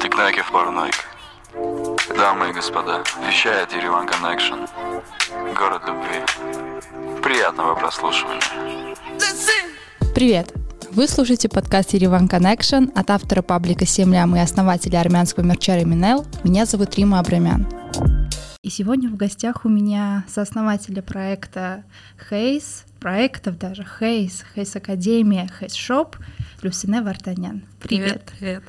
Տիկնայք և պարոնայք. Дамы и господа, вещает Ереван Connection. Город любви. Приятного прослушивания. Привет! Вы слушаете подкаст Ереван Connection от автора паблика «Семлям» и основателя армянского мерча Реминел. Меня зовут Рима Абрамян. И сегодня в гостях у меня сооснователя проекта HAZE, проектов даже Хейс, HAZE Академия, HAZE Shop, Люсине Вартанян. Привет. Привет.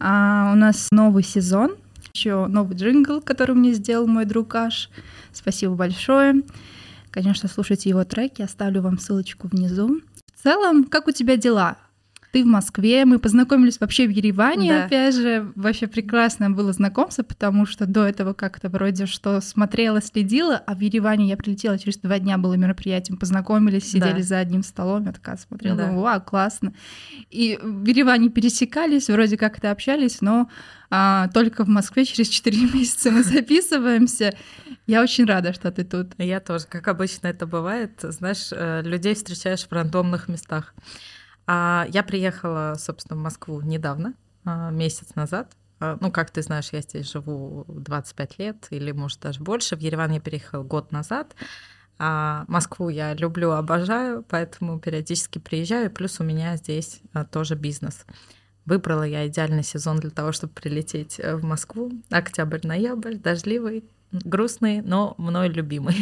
А, у нас новый сезон, еще новый джингл, который мне сделал мой друг Аш. Спасибо большое. Конечно, слушайте его треки, оставлю вам ссылочку внизу. В целом, как у тебя дела? Ты в Москве, мы познакомились вообще в Ереване, Да. опять же, вообще прекрасное было знакомство, потому что до этого как-то вроде что смотрела, следила, а в Ереване я прилетела, через два дня было мероприятие, мы познакомились, сидели Да. за одним столом, я такая смотрела, Да. вау, классно. И в Ереване пересекались, вроде как-то общались, но а, только в Москве через 4 месяца мы записываемся. Я очень рада, что ты тут. Я тоже, как обычно это бывает, знаешь, э, людей встречаешь в рандомных местах. А я приехала, собственно, в Москву недавно, а, месяц назад. А, Ну, как ты знаешь, я здесь живу 25 лет или, может, даже больше. В Ереван я переехала год назад. А Москву я люблю, обожаю, поэтому периодически приезжаю. Плюс у меня здесь а, тоже бизнес. Выбрала я идеальный сезон для того, чтобы прилететь э, в Москву. Октябрь-ноябрь, дождливый, грустный, но мной любимый.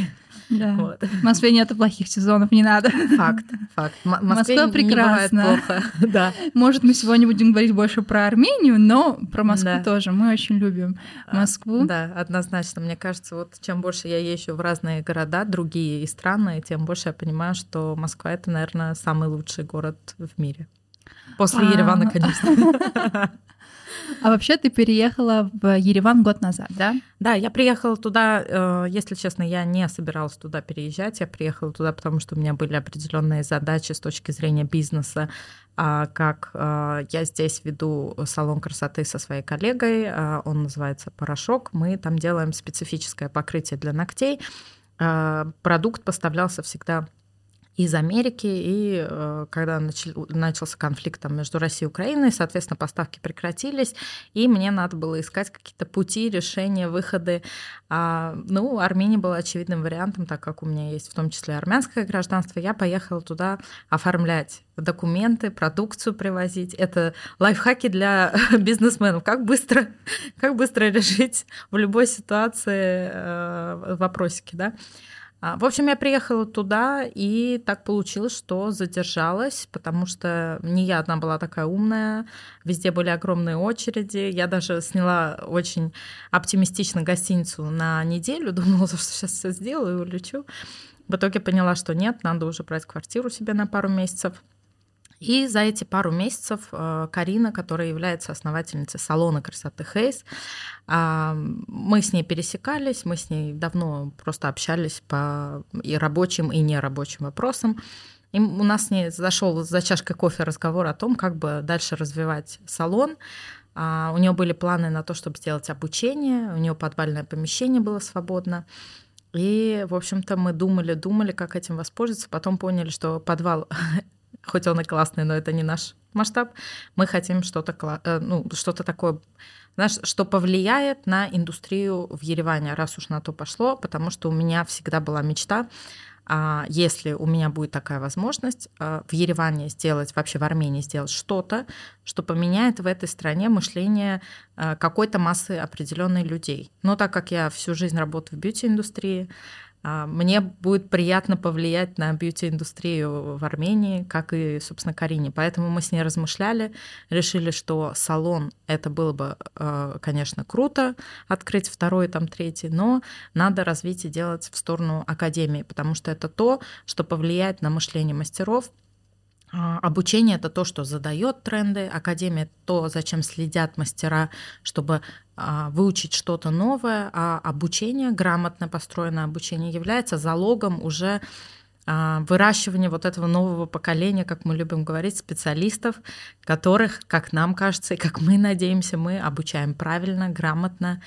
Да. Вот. В Москве нету плохих сезонов, не надо. Факт, факт. М- Москве Москва прекрасна. плохо. Да. Может, мы сегодня будем говорить больше про Армению, но про Москву Да. тоже. Мы очень любим Москву. Да, однозначно. Мне кажется, вот чем больше я езжу в разные города, другие и страны, тем больше я понимаю, что Москва это, наверное, самый лучший город в мире. После А. Еревана, конечно. А вообще ты переехала в Ереван год назад, да? Да, я приехала туда, э, если честно, я не собиралась туда переезжать. Я приехала туда, потому что у меня были определенные задачи с точки зрения бизнеса, а, как э, я здесь веду салон красоты со своей коллегой, а, он называется «Порошок». Мы там делаем специфическое покрытие для ногтей. Продукт поставлялся всегда из Америки, и э, когда начал- начался конфликт там, между Россией и Украиной, соответственно, поставки прекратились, и мне надо было искать какие-то пути, решения, выходы. А, ну, Армения была очевидным вариантом, так как у меня есть в том числе армянское гражданство. Я поехала туда оформлять документы, продукцию привозить. Это лайфхаки для бизнесменов. Как быстро, как быстро решить в любой ситуации э, вопросики, да? А, В общем, я приехала туда, и так получилось, что задержалась, потому что не я одна была такая умная, везде были огромные очереди. Я даже сняла очень оптимистично гостиницу на неделю, думала, что сейчас все сделаю и улечу. В итоге поняла, что нет, надо уже брать квартиру себе на пару месяцев. И за эти пару месяцев э, Карина, которая является основательницей салона красоты Хейс, а, мы с ней пересекались, мы с ней давно просто общались по и рабочим, и нерабочим вопросам. И у нас с ней зашел за чашкой кофе разговор о том, как бы дальше развивать салон. А, У нее были планы на то, чтобы сделать обучение, у нее подвальное помещение было свободно. И, в общем-то, мы думали, думали, как этим воспользоваться. Потом поняли, что подвал, хоть он и классный, но это не наш масштаб. Мы хотим что-то, э, ну, что-то такое, знаешь, что повлияет на индустрию в Ереване, раз уж на то пошло, потому что у меня всегда была мечта, а, если у меня будет такая возможность а, в Ереване сделать, вообще в Армении сделать что-то, что поменяет в этой стране мышление а, какой-то массы определенной людей. Но так как я всю жизнь работаю в бьюти-индустрии, мне будет приятно повлиять на бьюти-индустрию в Армении, как и, собственно, Карине. Поэтому мы с ней размышляли, решили, что салон это было бы, э, конечно, круто открыть второй, там третий, но надо развить и делать в сторону академии, потому что это то, что повлияет на мышление мастеров, а, Обучение это то, что задает тренды, академия то, зачем следят мастера, чтобы а, выучить что-то новое, а обучение, грамотно построенное обучение является залогом уже а, выращивание вот этого нового поколения, как мы любим говорить, специалистов, которых, как нам кажется, и как мы надеемся, мы обучаем правильно, грамотно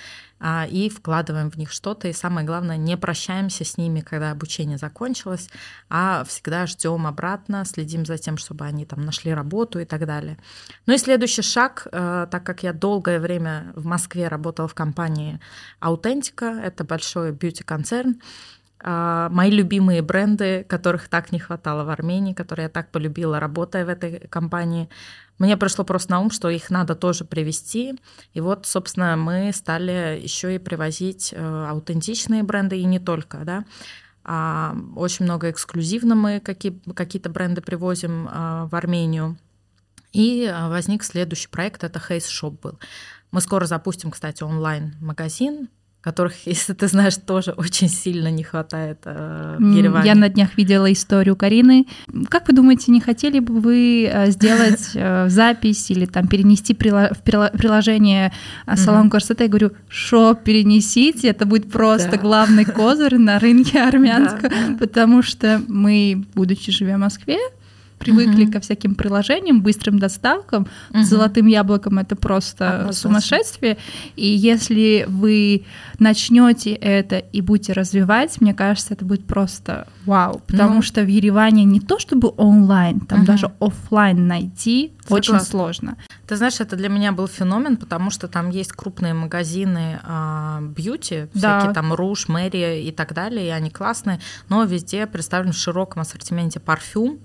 а, и вкладываем в них что-то. И самое главное, не прощаемся с ними, когда обучение закончилось, а всегда ждем обратно, следим за тем, чтобы они там нашли работу и так далее. Ну и следующий шаг, э, так как я долгое время в Москве работала в компании Аутентика, это большой бьюти-концерн, а, мои любимые бренды, которых так не хватало в Армении, которые я так полюбила, работая в этой компании. Мне пришло просто на ум, что их надо тоже привести. И вот, собственно, мы стали еще и привозить э, аутентичные бренды, и не только, да. А, очень много эксклюзивно мы какие, какие-то бренды привозим а, в Армению. И возник следующий проект, это Haze Shop был. Мы скоро запустим, кстати, онлайн-магазин, которых, если ты знаешь, тоже очень сильно не хватает э, в Ереване. Я на днях видела историю Карины. Как вы думаете, не хотели бы вы э, сделать э, запись или там перенести в приложение э, салон красоты? Я говорю, что перенесите, это будет просто главный козырь на рынке армянском, потому что мы, будучи живя в Москве, привыкли uh-huh. ко всяким приложениям, быстрым доставкам. Uh-huh. Золотым яблоком это просто а, сумасшествие. И если вы начнете это и будете развивать, мне кажется, это будет просто вау. Потому ну, что в Ереване не то чтобы онлайн, там uh-huh. даже офлайн найти Согласна. очень сложно. Ты знаешь, это для меня был феномен, потому что там есть крупные магазины а, бьюти, да. всякие там Руш, Мэри и так далее, и они классные, но везде представлен в широком ассортименте парфюм.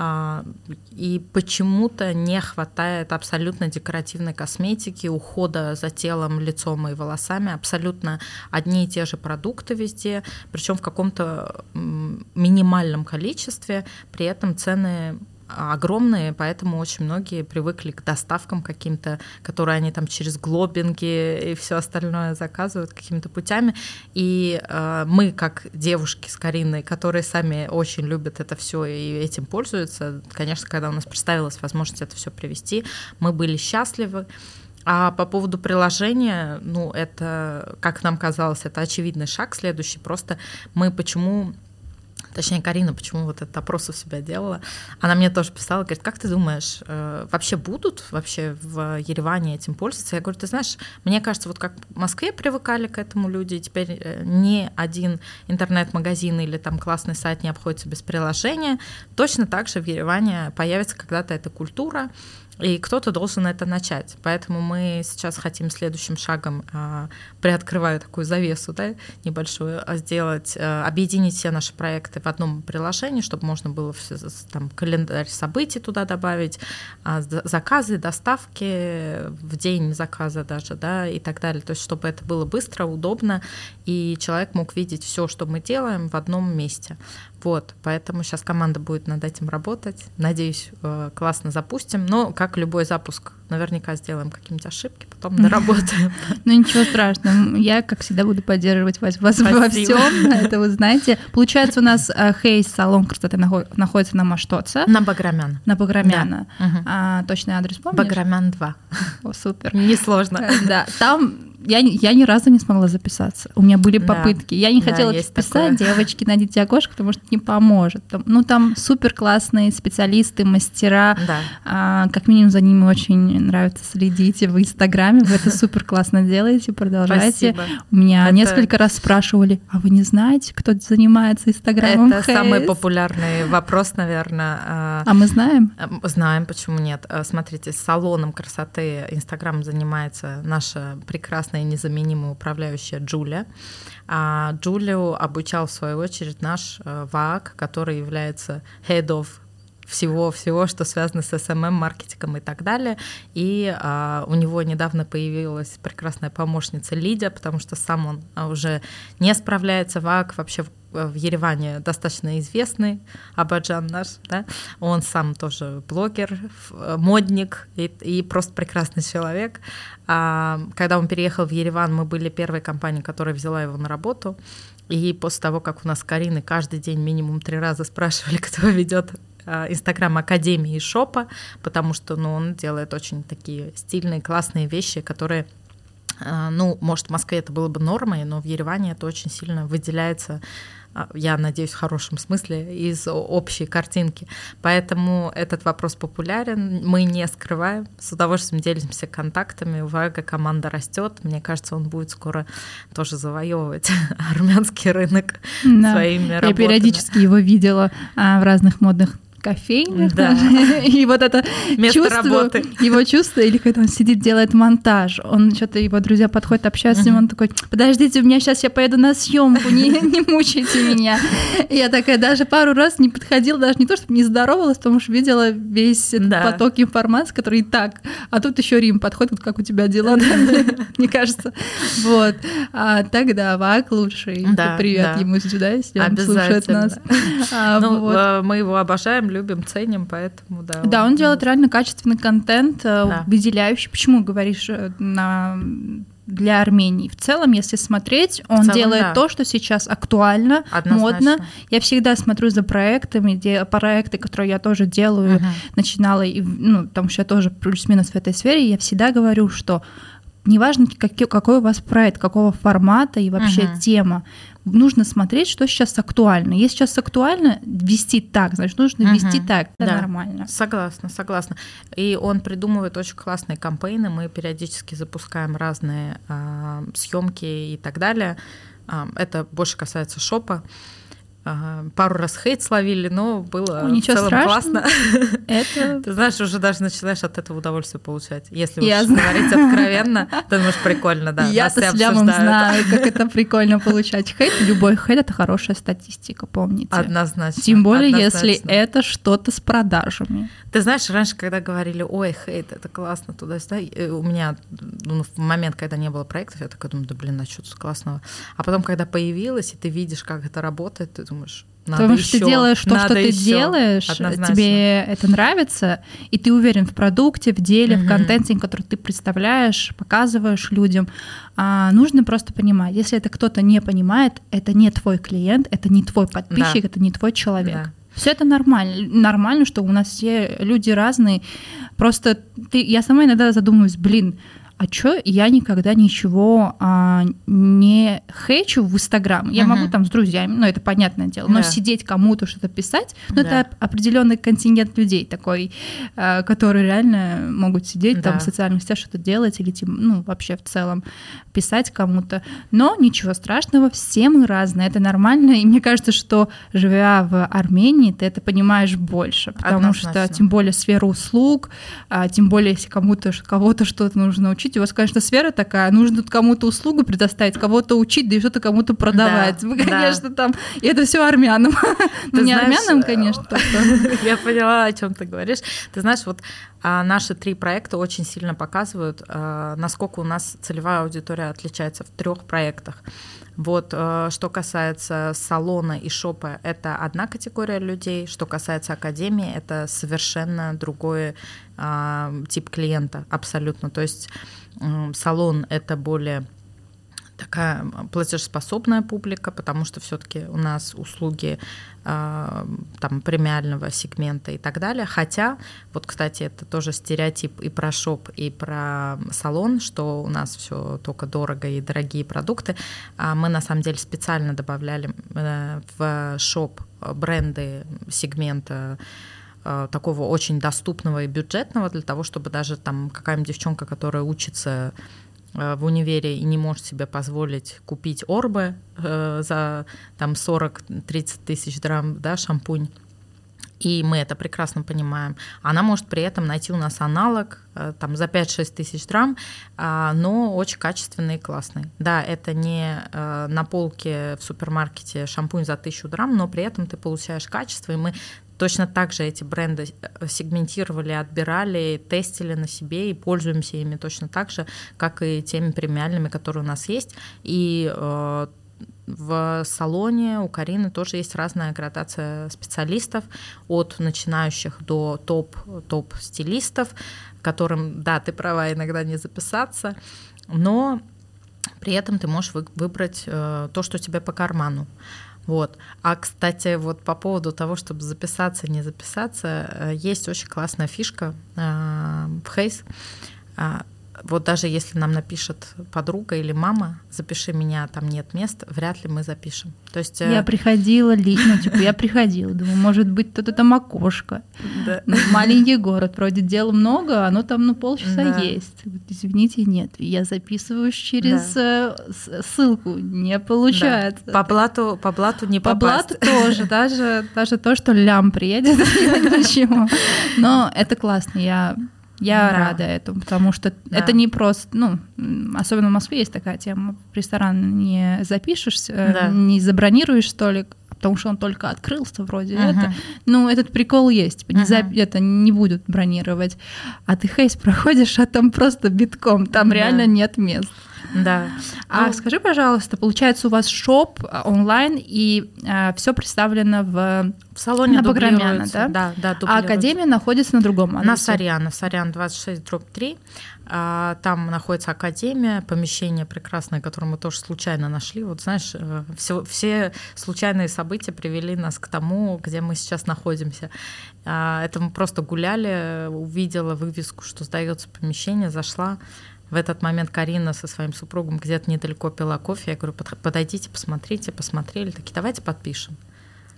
А, и почему-то не хватает абсолютно декоративной косметики, ухода за телом, лицом и волосами, абсолютно одни и те же продукты везде, причем в каком-то минимальном количестве, при этом цены огромные, поэтому очень многие привыкли к доставкам каким-то, которые они там через глобинги и все остальное заказывают какими-то путями. И э, мы, как девушки с Кариной, которые сами очень любят это все и этим пользуются, конечно, когда у нас представилась возможность это все привести, мы были счастливы. А по поводу приложения, ну, это, как нам казалось, это очевидный шаг следующий. Просто мы почему точнее Карина, почему вот этот опрос у себя делала, она мне тоже писала, говорит, как ты думаешь, э, вообще будут вообще в Ереване этим пользоваться? Я говорю, ты знаешь, мне кажется, вот как в Москве привыкали к этому люди, теперь э, ни один интернет-магазин или там классный сайт не обходится без приложения, точно так же в Ереване появится когда-то эта культура, и кто-то должен это начать. Поэтому мы сейчас хотим следующим шагом, а, приоткрываю такую завесу да, небольшую, а, сделать, а, объединить все наши проекты в одном приложении, чтобы можно было все, там, календарь событий туда добавить, заказы, доставки в день заказа даже, да, и так далее. То есть, чтобы это было быстро, удобно, и человек мог видеть все, что мы делаем в одном месте. Вот, поэтому сейчас команда будет над этим работать. Надеюсь, э, классно запустим. Но, как любой запуск, наверняка сделаем какие-нибудь ошибки, потом доработаем. Ну ничего страшного. Я, как всегда, буду поддерживать вас во всем. Это вы знаете. Получается, у нас э, Хейс салон красоты находится на Маштоце. На Баграмян. На Баграмяна. А, точный адрес помнишь? Баграмян 2. О, супер. Несложно. Да, там я, я ни разу не смогла записаться. У меня были попытки. Да, я не хотела да, писать, девочки, найдите окошко, потому что не поможет. Там, ну, там супер классные специалисты, мастера. Да. А, как минимум за ними очень нравится следить в Инстаграме. Вы это супер классно делаете, продолжайте. Спасибо. У меня это... несколько раз спрашивали, а вы не знаете, кто занимается Инстаграмом? Это Хейс? самый популярный вопрос, наверное. А, а мы знаем? Знаем, почему нет. А, смотрите, салоном красоты Инстаграм занимается наша прекрасная прекрасная и незаменимая управляющая Джулия. А Джулию обучал, в свою очередь, наш э, ВАК, который является head of всего-всего, что связано с SMM, маркетингом и так далее. И а, у него недавно появилась прекрасная помощница Лидия, потому что сам он а, уже не справляется, ВАК вообще в Ереване достаточно известный, Абаджан наш, да, он сам тоже блогер, модник и, и просто прекрасный человек. А, когда он переехал в Ереван, мы были первой компанией, которая взяла его на работу. И после того, как у нас Карины каждый день минимум три раза спрашивали, кто ведет Инстаграм Академии и Шопа, потому что ну, он делает очень такие стильные, классные вещи, которые Э, ну, может, в Москве это было бы нормой, но в Ереване это очень сильно выделяется а, я надеюсь, в хорошем смысле, из общей картинки. Поэтому этот вопрос популярен, мы не скрываем, с удовольствием делимся контактами, Вага команда растет, мне кажется, он будет скоро тоже завоевывать армянский рынок да. своими работами. Я периодически его видела а, в разных модных кофейнях. Да. И вот это Место чувство, работы. его чувство, или когда он сидит, делает монтаж, он что-то, его друзья подходят, общаются с ним, он такой, подождите, у меня сейчас я поеду на съемку, не, не мучайте меня. И я такая даже пару раз не подходила, даже не то, чтобы не здоровалась, потому что видела весь да. поток информации, который и так, а тут еще Рим подходит, как у тебя дела, мне кажется. Вот. А тогда Вак лучший. Привет ему сюда, если он слушает нас. А, ну, э, мы его обожаем, любим, ценим, поэтому да. Да, он, он делает реально качественный контент, э, да. выделяющий. Почему говоришь э, на для Армении. В целом, если смотреть, он целом, делает да. то, что сейчас актуально, Однозначно. модно. Я всегда смотрю за проектами, где проекты, которые я тоже делаю, угу. начинала, и, ну, потому что я тоже плюс-минус в этой сфере, я всегда говорю, что неважно, какой, какой у вас проект, какого формата и вообще угу. тема, нужно смотреть, что сейчас актуально. Если сейчас актуально вести так, значит, нужно угу. вести так. Это да. нормально. Согласна, согласна. И он придумывает очень классные кампейны. Мы периодически запускаем разные э, съемки и так далее. Э, это больше касается шопа. Пару раз хейт словили, но было ну, ничего в целом страшного. классно. Это... Ты знаешь, уже даже начинаешь от этого удовольствие получать. Если я уж знаю. говорить откровенно, ты думаешь, прикольно, да. Я-то с лямом знаю, как это прикольно получать хейт. Любой хейт — это хорошая статистика, помните. Однозначно. Тем более, однозначно. если это что-то с продажами. Ты знаешь, раньше, когда говорили, ой, хейт, это классно, туда-сюда, у меня ну, в момент, когда не было проектов, я такая думаю, да блин, а что тут классного? А потом, когда появилось, и ты видишь, как это работает, ты думаешь, надо Потому что ты делаешь то, что ты делаешь, Однозначно. тебе это нравится, и ты уверен в продукте, в деле, угу. в контенте, который ты представляешь, показываешь людям. А нужно просто понимать, если это кто-то не понимает, это не твой клиент, это не твой подписчик, да. это не твой человек. Да. Все это нормально. Нормально, что у нас все люди разные. Просто ты, я сама иногда задумываюсь, блин, а чё я никогда ничего а, не хейчу в Инстаграм? Я uh-huh. могу там с друзьями, ну это понятное дело, но yeah. сидеть кому-то что-то писать, ну yeah. это определенный контингент людей такой, а, которые реально могут сидеть yeah. там в социальных сетях что-то делать или ну вообще в целом писать кому-то. Но ничего страшного, все мы разные, это нормально, и мне кажется, что живя в Армении, ты это понимаешь больше, потому Однозначно. что тем более сфера услуг, а, тем более если кому-то кого-то что-то нужно учить, у вас, конечно, сфера такая, нужно тут кому-то услугу предоставить, кого-то учить, да и что-то кому-то продавать. Да, Вы, конечно, да. там, и это все армянам. Ну, не армянам, конечно. Я поняла, о чем ты говоришь. Ты знаешь, вот а, наши три проекта очень сильно показывают, а, насколько у нас целевая аудитория отличается в трех проектах. Вот, а, что касается салона и шопа, это одна категория людей. Что касается академии, это совершенно другой тип клиента, абсолютно. То есть салон это более такая платежеспособная публика, потому что все-таки у нас услуги э, там премиального сегмента и так далее. Хотя, вот, кстати, это тоже стереотип и про шоп, и про салон, что у нас все только дорого и дорогие продукты. А мы на самом деле специально добавляли э, в шоп бренды сегмента такого очень доступного и бюджетного для того, чтобы даже там какая-нибудь девчонка, которая учится Э, в универе и не может себе позволить купить орбы э, за там 40-30 тысяч драм, да, шампунь, и мы это прекрасно понимаем. Она может при этом найти у нас аналог э, там, за 5-6 тысяч драм, э, но очень качественный и классный. Да, это не э, на полке в супермаркете шампунь за 1000 драм, но при этом ты получаешь качество, и мы Точно так же эти бренды э, сегментировали, отбирали, тестили на себе и пользуемся ими точно так же, как и теми премиальными, которые у нас есть. И э, в салоне у Карины тоже есть разная градация специалистов, от начинающих до топ, топ-стилистов, которым, да, ты права, иногда не записаться, но при этом ты можешь выбрать э, то, что тебе по карману. Вот. А, кстати, вот по поводу того, чтобы записаться, не записаться, э, есть очень классная фишка э, в Хейс. Вот даже если нам напишет подруга или мама, запиши меня, там нет мест, вряд ли мы запишем. То есть... Я приходила, ну, типа, я приходила, думаю, может быть, тут там окошко. Да. Маленький город, вроде дела много, оно там, ну, полчаса да. есть. Извините, нет. Я записываюсь через да. ссылку, не получается. Да. По блату, по блату не по попасть. По блату тоже, даже, даже то, что лям приедет, ничего. Но это классно, я я да. рада этому, потому что да. это не просто, ну, особенно в Москве есть такая тема, в ресторан не запишешься, да. не забронируешь столик, потому что он только открылся вроде uh-huh. это. Ну, этот прикол есть, типа, не uh-huh. за, это не будут бронировать. А ты хейс проходишь, а там просто битком, там да. реально нет мест. Да. А ну, скажи, пожалуйста, получается, у вас шоп а, онлайн и а, все представлено в, в салоне на Баграмяна, да? Да, да. А академия находится на другом адресе? На Сарьяна, Сарьян 26 дробь 3. А, там находится академия, помещение прекрасное, которое мы тоже случайно нашли. Вот знаешь, э, все, все случайные события привели нас к тому, где мы сейчас находимся. А, это мы просто гуляли, увидела вывеску, что сдается помещение, зашла. В этот момент Карина со своим супругом где-то недалеко пила кофе. Я говорю, подойдите, посмотрите, посмотрели. Такие, давайте подпишем.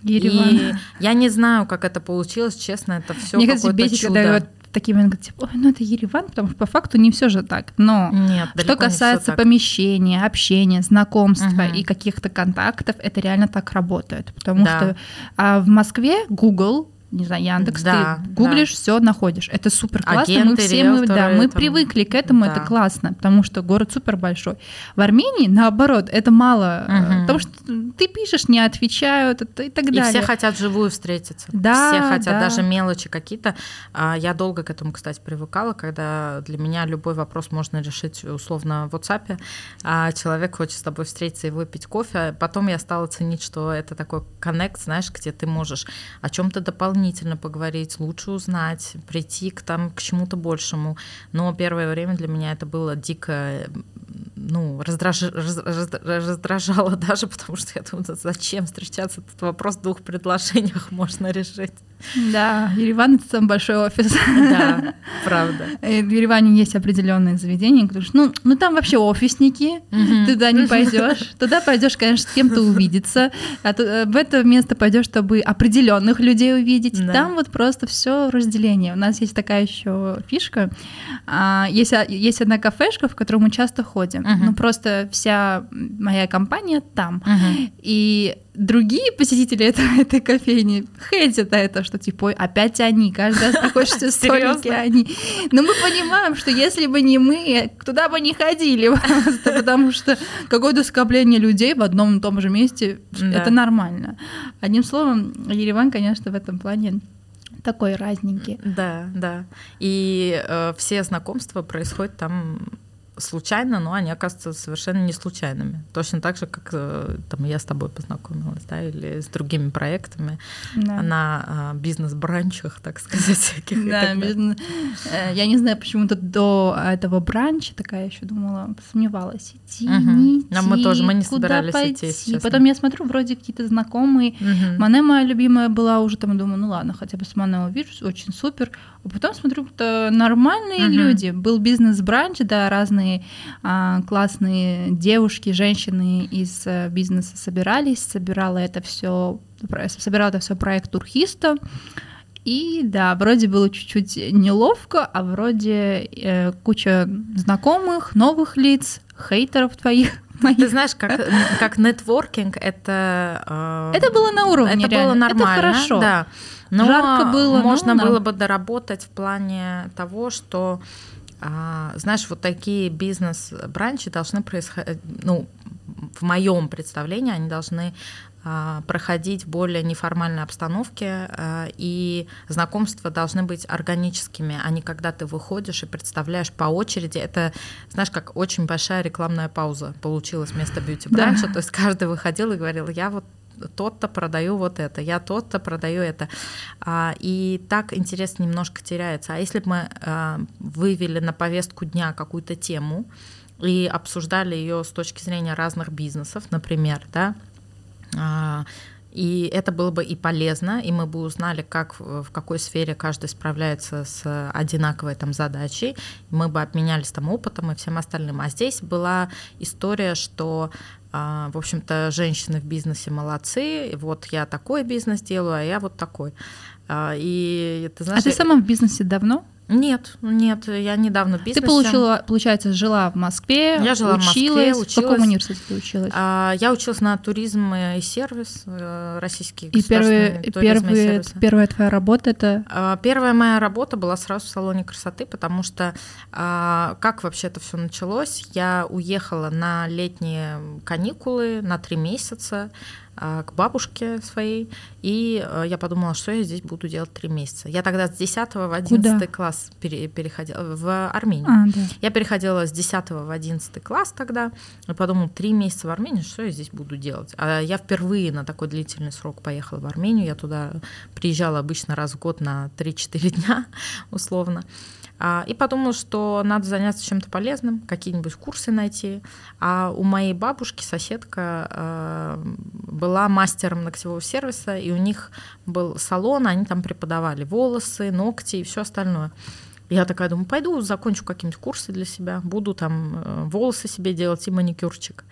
Ереван. И я не знаю, как это получилось, честно, это все Мне кажется, бесит, чудо. когда вот такие моменты, типа, ой, ну это Ереван, потому что по факту не все же так. Но Нет, что касается помещения, общения, знакомства угу. и каких-то контактов, это реально так работает. Потому да. что а в Москве Google не знаю, Яндекс, да, ты гуглишь, да. все находишь. Это супер классно. Агенты, мы все мы, да, мы там... привыкли к этому, да. это классно, потому что город супер большой. В Армении, наоборот, это мало, угу. потому что ты пишешь, не отвечают и так далее. И все хотят живую встретиться. Да, все хотят да. даже мелочи какие-то. А, я долго к этому, кстати, привыкала, когда для меня любой вопрос можно решить условно в WhatsApp, а человек хочет с тобой встретиться и выпить кофе. Потом я стала ценить, что это такой коннект, знаешь, где ты можешь о чем-то дополнительно дополнительно поговорить, лучше узнать, прийти к, там, к чему-то большему. Но первое время для меня это было дико ну, раздраж... раз... раздражало даже, потому что я думаю, зачем встречаться, этот вопрос в двух предложениях можно решить. Да, Ереван — это самый большой офис. Да, правда. И в Ереване есть определенные заведения, потому что, ну, ну там вообще офисники, угу. туда не пойдешь. Туда пойдешь, конечно, с кем-то увидеться, а э, в это место пойдешь, чтобы определенных людей увидеть. Да. Там вот просто все разделение. У нас есть такая еще фишка. А, есть, а, есть одна кафешка, в которую мы часто ходим. Угу. Ну, просто вся моя компания там. Угу. И другие посетители этой, этой кофейни хейтят это, что типа опять они, каждый раз хочется столики они. Но мы понимаем, что если бы не мы, туда бы не ходили просто, потому что какое-то скопление людей в одном и том же месте, это нормально. Одним словом, Ереван, конечно, в этом плане такой разненький. Да, да. И э, все знакомства происходят там случайно, но они оказываются совершенно не случайными. Точно так же, как э, там, я с тобой познакомилась, да, или с другими проектами да. на а, бизнес-бранчах, так сказать, всяких. Да, бизнес... Э, я не знаю, почему-то до этого бранча такая еще думала, сомневалась, идти, угу. не идти, а мы тоже, мы не собирались пойти. идти, Потом я смотрю, вроде какие-то знакомые. Угу. Мане моя любимая была уже там, думаю, ну ладно, хотя бы с Мане увижу, очень супер. А потом смотрю, кто нормальные угу. люди. Был бизнес-бранч, да, разные а, классные девушки, женщины из а, бизнеса собирались, собирала это все, собирала это все проект Турхиста. И да, вроде было чуть-чуть неловко, а вроде э, куча знакомых, новых лиц, хейтеров твоих. Моих. Ты знаешь, как, как нетворкинг это... Э, это было на уровне, Это реально. было нормально. Это хорошо. Да. Но Жарко было. Можно ну, было бы доработать в плане того, что а, знаешь, вот такие бизнес-бранчи должны происходить, ну, в моем представлении, они должны проходить в более неформальной обстановке, а, и знакомства должны быть органическими, а не когда ты выходишь и представляешь по очереди. Это, знаешь, как очень большая рекламная пауза получилась вместо бьюти-бранча. Да. То есть каждый выходил и говорил, я вот тот-то продаю вот это, я тот-то продаю это. А, и так интерес немножко теряется. А если бы мы а, вывели на повестку дня какую-то тему и обсуждали ее с точки зрения разных бизнесов, например, да, а, И это было бы и полезно, и мы бы узнали, как в какой сфере каждый справляется с одинаковой там задачей. Мы бы обменялись там опытом и всем остальным. А здесь была история, что а, в общем-то, женщины в бизнесе молодцы, вот я такой бизнес делаю, а я вот такой. А, и ты знаешь, а ты сама в бизнесе давно? Нет, нет, я недавно в бизнесе. Ты получила, получается, жила в Москве, я жила училась. в Москве, училась. В каком университете ты училась? А, я училась на туризм и сервис, э, российский И первый, первый, первая твоя работа это? А, первая моя работа была сразу в салоне красоты, потому что а, как вообще это все началось? Я уехала на летние каникулы на три месяца. А, к бабушке своей, и э, я подумала, что я здесь буду делать три месяца. Я тогда с 10 в 11 Куда? класс пере, переходила, в Армению. А, да. Я переходила с 10 в 11 класс тогда, и подумала, три месяца в Армении, что я здесь буду делать? А я впервые на такой длительный срок поехала в Армению, я туда приезжала обычно раз в год на 3-4 дня, условно. А, и подумала, что надо заняться чем-то полезным, какие-нибудь курсы найти. А у моей бабушки соседка а, была мастером ногтевого сервиса, и у них был салон, они там преподавали волосы, ногти и все остальное. Я такая думаю, пойду закончу какие-нибудь курсы для себя, буду там э, волосы себе делать и маникюрчик.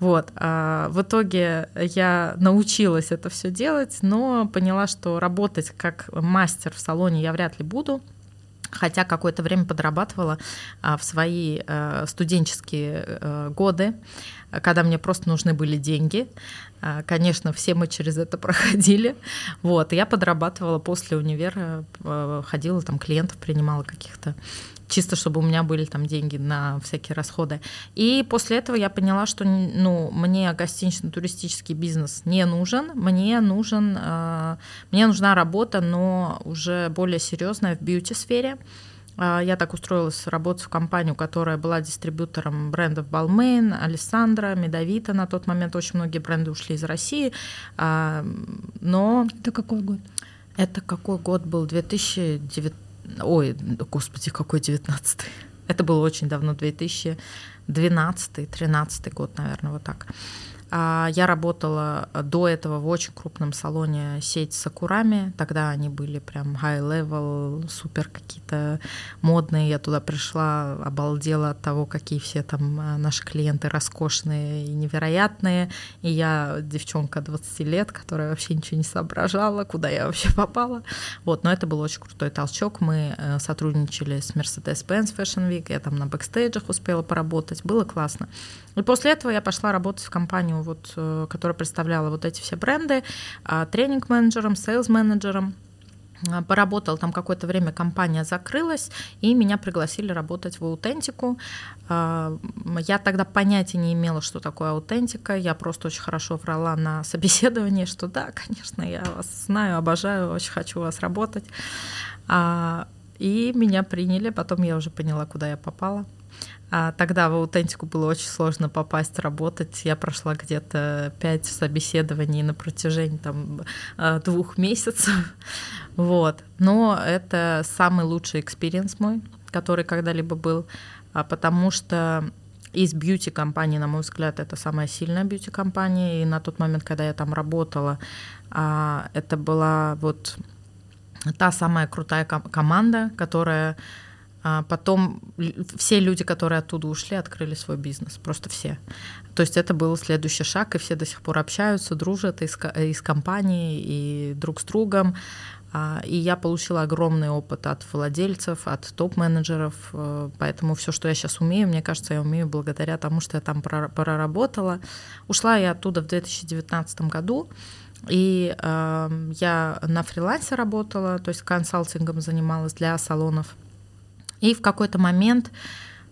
Вот. А в итоге я научилась это все делать, но поняла, что работать как мастер в салоне я вряд ли буду. Хотя какое-то время подрабатывала а, в свои а, студенческие а, годы, когда мне просто нужны были деньги. А, конечно, все мы через это проходили. Вот, я подрабатывала после универа, а, ходила там клиентов, принимала каких-то чисто чтобы у меня были там деньги на всякие расходы. И после этого я поняла, что ну, мне гостинично-туристический бизнес не нужен, мне нужен, э, мне нужна работа, но уже более серьезная в бьюти-сфере. Э, я так устроилась работать в компанию, которая была дистрибьютором брендов Balmain, Александра, Медовита. На тот момент очень многие бренды ушли из России. Э, но... Это какой год? Это какой год был? 2019 Ой, господи, какой 19-й. Это было очень давно, 2012-13 год, наверное, вот так. А, я работала до этого в очень крупном салоне сеть Сакурами. Тогда они были прям high-level, супер какие-то модные. Я туда пришла, обалдела от того, какие все там а, наши клиенты роскошные и невероятные. И я девчонка 20 лет, которая вообще ничего не соображала, куда я вообще попала. Вот, но это был очень крутой толчок. Мы э, сотрудничали с Mercedes-Benz Fashion Week. Я там на бэкстейджах успела поработать. Было классно. И после этого я пошла работать в компанию, вот, э, которая представляла вот эти все бренды, а, тренинг-менеджером, сейлс-менеджером. А, поработала там какое-то время, компания закрылась, и меня пригласили работать в аутентику. А, я тогда понятия не имела, что такое аутентика. Я просто очень хорошо врала на собеседовании, что да, конечно, я вас знаю, обожаю, очень хочу у вас работать. И меня приняли, потом я уже поняла, куда я попала. А тогда в аутентику было очень сложно попасть работать. Я прошла где-то пять собеседований на протяжении там, а, двух месяцев. Вот. Но это самый лучший experience мой, который когда-либо был, а, потому что из бьюти-компании, на мой взгляд, это самая сильная бьюти-компания. И на тот момент, когда я там работала, а, это была вот та самая крутая команда, которая а потом все люди, которые оттуда ушли, открыли свой бизнес. Просто все. То есть это был следующий шаг, и все до сих пор общаются, дружат из, из компании и друг с другом. А, и я получила огромный опыт от владельцев, от топ-менеджеров. Э, поэтому все, что я сейчас умею, мне кажется, я умею благодаря тому, что я там проработала. Ушла я оттуда в 2019 году. И э, я на фрилансе работала, то есть консалтингом занималась для салонов и в какой-то момент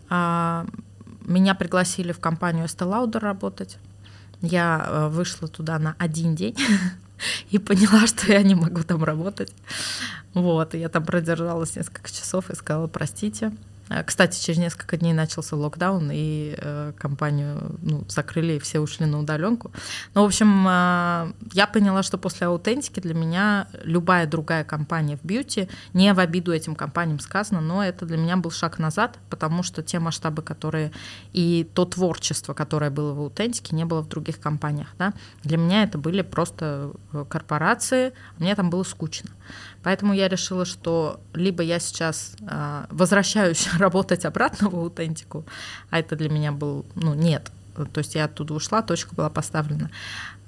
а, меня пригласили в компанию Estee работать. Я а, вышла туда на один день и поняла, что я не могу там работать. Вот, и я там продержалась несколько часов и сказала, простите, Э, кстати, через несколько дней начался локдаун, и э, компанию ну, закрыли, и все ушли на удаленку. Ну, в общем, э, я поняла, что после аутентики для меня любая другая компания в бьюти, не в обиду этим компаниям сказано, но это для меня был шаг назад, потому что те масштабы, которые и то творчество, которое было в аутентике, не было в других компаниях. Да? Для меня это были просто э, корпорации, а мне там было скучно. Поэтому я решила, что либо я сейчас э, возвращаюсь работать обратно в аутентику, а это для меня был, ну, нет. То есть я оттуда ушла, точка была поставлена.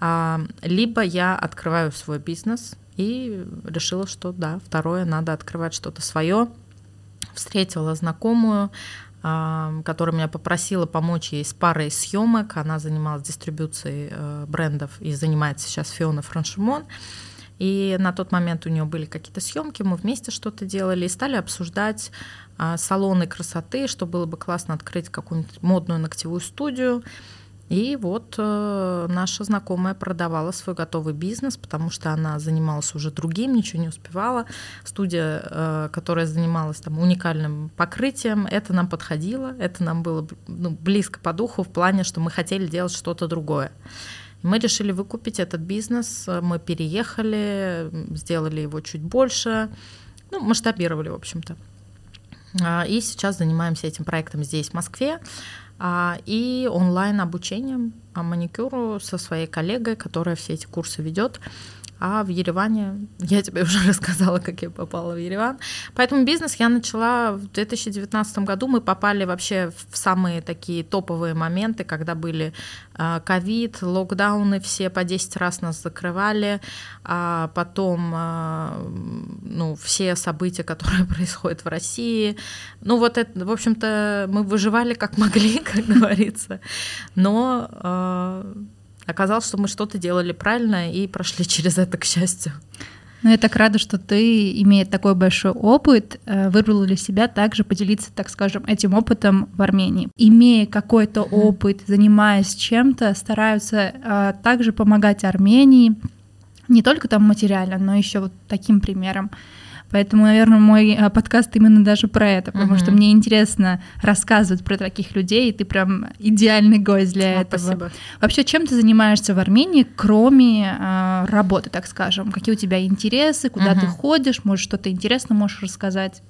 А, либо я открываю свой бизнес и решила, что да, второе, надо открывать что-то свое. Встретила знакомую, а, которая меня попросила помочь ей с парой съемок. Она занималась дистрибуцией э, брендов и занимается сейчас Фиона Франшимон. И на тот момент у нее были какие-то съемки, мы вместе что-то делали и стали обсуждать а, салоны красоты, что было бы классно открыть какую-нибудь модную ногтевую студию. И вот э, наша знакомая продавала свой готовый бизнес, потому что она занималась уже другим, ничего не успевала. Студия, э, которая занималась там уникальным покрытием, это нам подходило, это нам было ну, близко по духу в плане, что мы хотели делать что-то другое. Мы решили выкупить этот бизнес, мы переехали, сделали его чуть больше, ну, масштабировали, в общем-то. А, и сейчас занимаемся этим проектом здесь, в Москве, а, и онлайн обучением маникюру со своей коллегой, которая все эти курсы ведет. А в Ереване, я тебе уже рассказала, как я попала в Ереван. Поэтому бизнес я начала в 2019 году. Мы попали вообще в самые такие топовые моменты, когда были а, ковид, локдауны, все по 10 раз нас закрывали, а потом а, ну, все события, которые происходят в России. Ну вот это, в общем-то, мы выживали как могли, как говорится. Но а, оказалось, что мы что-то делали правильно и прошли через это, к счастью. Ну, я так рада, что ты, имея такой большой опыт, э, выбрала для себя также поделиться, так скажем, этим опытом в Армении. Имея какой-то опыт, занимаясь чем-то, стараются а, также помогать Армении, не только там материально, но еще вот таким примером. Поэтому, наверное, мой э, подкаст именно даже про это, потому uh-huh. что мне интересно рассказывать про таких людей, и ты прям идеальный гость для О, этого. Спасибо. Вообще, чем ты занимаешься в Армении, кроме э, работы, так скажем? Какие у тебя интересы, куда uh-huh. ты ходишь, может, что-то интересное можешь рассказать?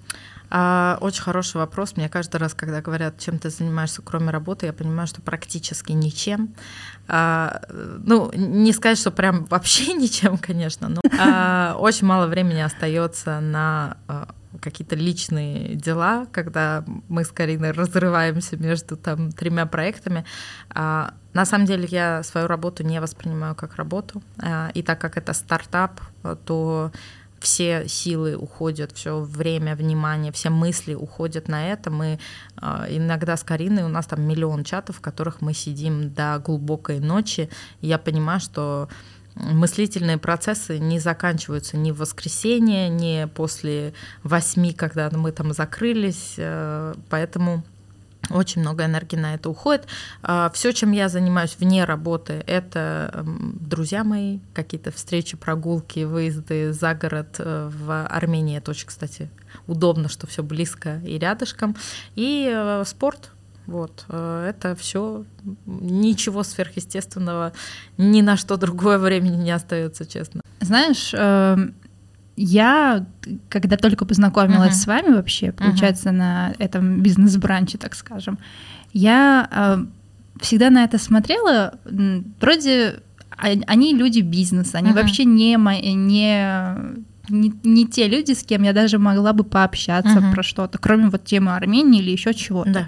А, очень хороший вопрос. Мне каждый раз, когда говорят, чем ты занимаешься, кроме работы, я понимаю, что практически ничем. А, ну, не сказать, что прям вообще ничем, конечно, но а, очень мало времени остается на а, какие-то личные дела, когда мы с Кариной разрываемся между там тремя проектами. А, на самом деле я свою работу не воспринимаю как работу, а, и так как это стартап, то все силы уходят, все время, внимание, все мысли уходят на это. Мы э, иногда с Кариной, у нас там миллион чатов, в которых мы сидим до глубокой ночи. Я понимаю, что мыслительные процессы не заканчиваются ни в воскресенье, ни после восьми, когда мы там закрылись. Э, поэтому очень много энергии на это уходит. А, Все, чем я занимаюсь вне работы, это друзья мои, какие-то встречи, прогулки, выезды за город э, в Армении. Это очень, кстати, удобно, что все близко и рядышком. И э, спорт, вот, э, это все ничего сверхъестественного, ни на что другое времени не остается, честно. Знаешь, эм, я, когда только познакомилась uh-huh. с вами вообще, получается, uh-huh. на этом бизнес-бранче, так скажем, я э, всегда на это смотрела, вроде они люди бизнеса, они uh-huh. вообще не, не не, не те люди, с кем я даже могла бы пообщаться uh-huh. про что-то, кроме вот темы Армении или еще чего-то. Да.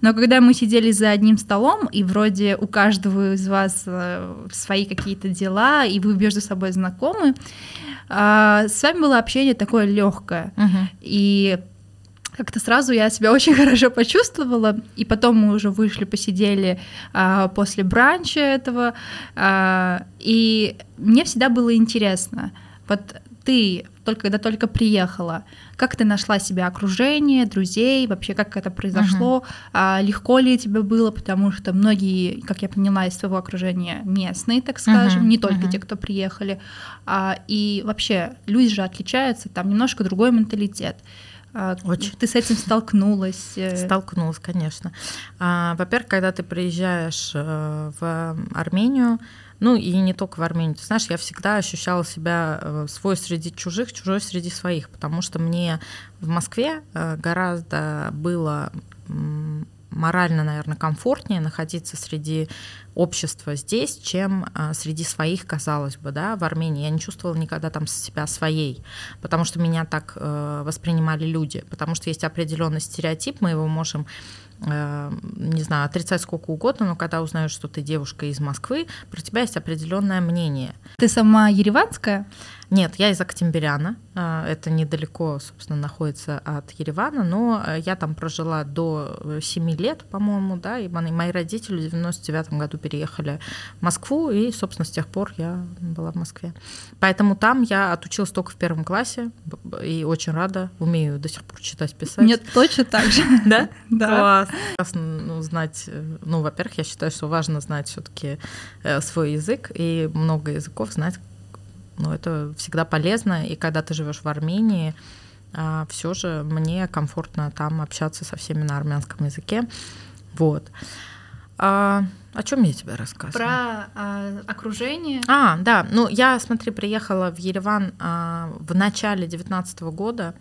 Но когда мы сидели за одним столом, и вроде у каждого из вас э, свои какие-то дела, и вы между собой знакомы, а, с вами было общение такое легкое. Uh-huh. И как-то сразу я себя очень хорошо почувствовала, и потом мы уже вышли, посидели а, после бранча этого, а, и мне всегда было интересно, вот ты только когда только приехала, как ты нашла себе окружение, друзей, вообще как это произошло, uh-huh. а, легко ли тебе было, потому что многие, как я поняла, из своего окружения местные, так скажем, uh-huh. не только uh-huh. те, кто приехали, а, и вообще люди же отличаются, там немножко другой менталитет. А, Очень. Ты с этим столкнулась? Э? Столкнулась, конечно. А, во-первых, когда ты приезжаешь э, в Армению, ну и не только в Армении. Ты знаешь, я всегда ощущала себя э, свой среди чужих, чужой среди своих, потому что мне в Москве гораздо было морально, наверное, комфортнее находиться среди общества здесь, чем а, среди своих, казалось бы, да, в Армении. Я не чувствовала никогда там себя своей, потому что меня так э, воспринимали люди, потому что есть определенный стереотип, мы его можем э, не знаю, отрицать сколько угодно, но когда узнаешь, что ты девушка из Москвы, про тебя есть определенное мнение. Ты сама ереванская? Нет, я из Октябряна. А, это недалеко, собственно, находится от Еревана, но э, я там прожила до 7 э, лет, по-моему, да, и мои родители в 99 году переехали в Москву, и, собственно, с тех пор я была в Москве. Поэтому там я отучилась только в первом классе, и очень рада, умею до сих пор читать, писать. Нет, точно так же. Да? Да. Классно ну, знать, э, ну, во-первых, я считаю, что важно знать все таки свой язык, и много языков знать но это всегда полезно, и когда ты живешь в Армении, а, все же мне комфортно там общаться со всеми на армянском языке. Вот. А, о чем я тебе рассказываю? Про а, окружение. А, да. Ну, я, смотри, приехала в Ереван а, в начале 2019 года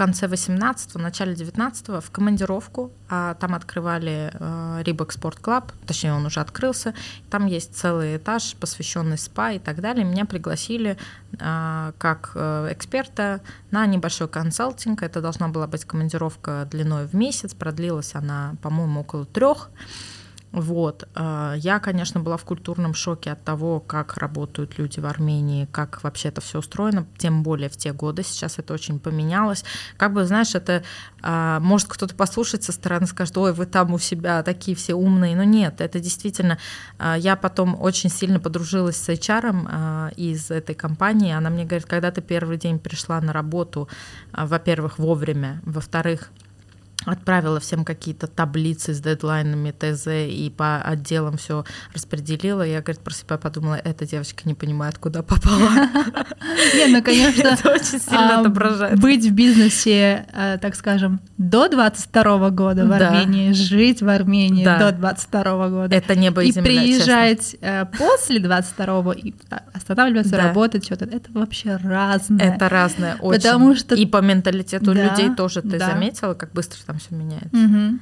конце 18-го, начале 19-го в командировку. А там открывали э, Reebok Sport Club, точнее, он уже открылся. Там есть целый этаж, посвященный спа и так далее. Меня пригласили э, как э, эксперта на небольшой консалтинг. Это должна была быть командировка длиной в месяц. Продлилась она, по-моему, около трех. Вот. А, я, конечно, была в культурном шоке от того, как работают люди в Армении, как вообще это все устроено, тем более в те годы. Сейчас это очень поменялось. Как бы, знаешь, это а, может кто-то послушать со стороны, скажет, ой, вы там у себя такие все умные. Но нет, это действительно... А, я потом очень сильно подружилась с HR из этой компании. Она мне говорит, когда ты первый день пришла на работу, во-первых, вовремя, во-вторых, отправила всем какие-то таблицы с дедлайнами ТЗ и по отделам все распределила. Я, говорит, про себя подумала, эта девочка не понимает, куда попала. Не, ну, конечно, это очень сильно а, отображает. Быть в бизнесе, э, так скажем, до 22 года в Армении, жить в Армении до 22 года. Это небо и земля, приезжать э, после 22 и останавливаться, работать, что-то. Это вообще разное. Это разное очень. Потому что... И по менталитету людей тоже ты заметила, как быстро там все меняется. Угу.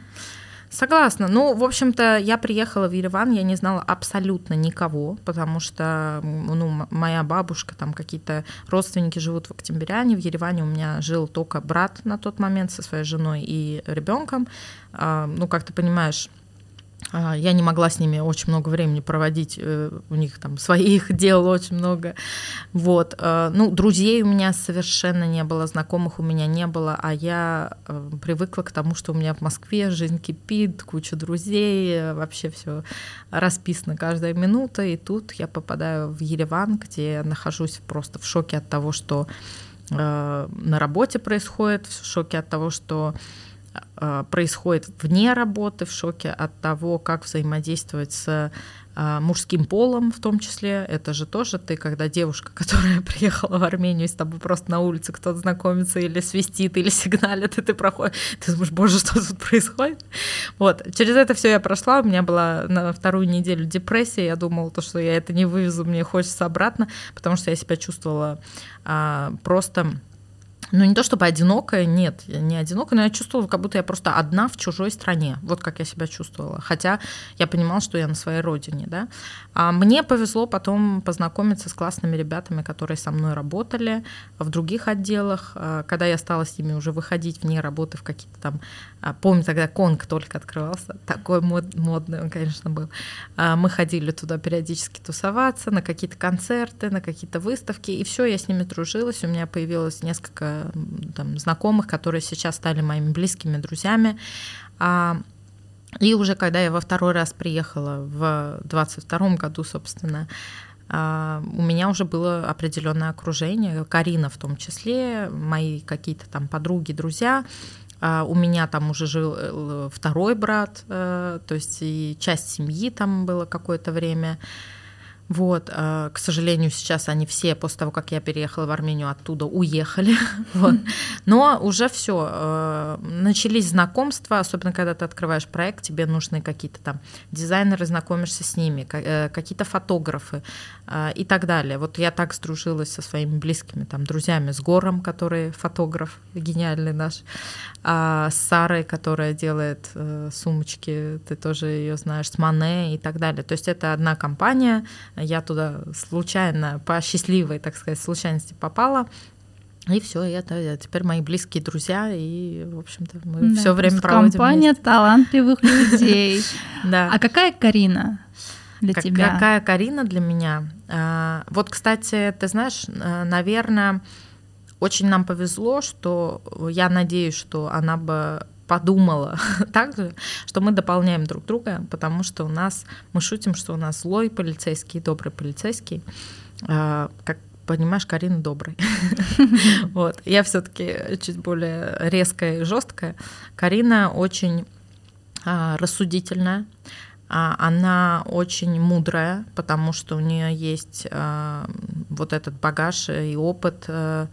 Согласна. Ну, в общем-то, я приехала в Ереван, я не знала абсолютно никого, потому что ну, моя бабушка, там какие-то родственники живут в Октябряне, в Ереване у меня жил только брат на тот момент со своей женой и ребенком. А, ну, как ты понимаешь, я не могла с ними очень много времени проводить, э, у них там своих дел очень много. Вот. Э, ну, друзей у меня совершенно не было, знакомых у меня не было, а я э, привыкла к тому, что у меня в Москве жизнь кипит, куча друзей, вообще все расписано каждая минута, и тут я попадаю в Ереван, где я нахожусь просто в шоке от того, что на работе происходит, в шоке от того, что происходит вне работы, в шоке от того, как взаимодействовать с э, мужским полом в том числе. Это же тоже ты, когда девушка, которая приехала в Армению, и с тобой просто на улице кто-то знакомится или свистит, или сигналит, и ты проходишь, ты думаешь, боже, что тут происходит? Вот, через это все я прошла, у меня была на вторую неделю депрессия, я думала, то, что я это не вывезу, мне хочется обратно, потому что я себя чувствовала а, просто ну, не то чтобы одинокая, нет, я не одинокая, но я чувствовала, как будто я просто одна в чужой стране. Вот как я себя чувствовала. Хотя я понимала, что я на своей родине, да. А мне повезло потом познакомиться с классными ребятами, которые со мной работали в других отделах. А, когда я стала с ними уже выходить вне работы в какие-то там... А, помню, тогда Конг только открывался. Такой мод, модный он, конечно, был. А, мы ходили туда периодически тусоваться, на какие-то концерты, на какие-то выставки. И все, я с ними дружилась. У меня появилось несколько там, знакомых, которые сейчас стали моими близкими друзьями. А, и уже когда я во второй раз приехала в 22 году, собственно, а, у меня уже было определенное окружение, Карина в том числе, мои какие-то там подруги, друзья. А, у меня там уже жил э, второй брат, э, то есть и часть семьи там было какое-то время. Вот, э, к сожалению, сейчас они все после того, как я переехала в Армению, оттуда уехали. вот. Но уже все, э, начались знакомства, особенно когда ты открываешь проект, тебе нужны какие-то там дизайнеры, знакомишься с ними, э, какие-то фотографы и так далее. Вот я так сдружилась со своими близкими там друзьями, с Гором, который фотограф, гениальный наш, а с Сарой, которая делает сумочки, ты тоже ее знаешь, с Мане и так далее. То есть это одна компания, я туда случайно, по счастливой, так сказать, случайности попала. И все, это теперь мои близкие друзья, и, в общем-то, мы да, все время проводим Компания вместе. талантливых людей. Да. А какая Карина для тебя? Какая Карина для меня? А, вот, кстати, ты знаешь, э, наверное, очень нам повезло, что я надеюсь, что она бы подумала так же, что мы дополняем друг друга, потому что у нас, мы шутим, что у нас злой полицейский, добрый полицейский, а, как понимаешь, Карина добрый. вот. Я все-таки чуть более резкая и жесткая. Карина очень а, рассудительная, а, она очень мудрая, потому что у нее есть а, вот этот багаж и опыт а,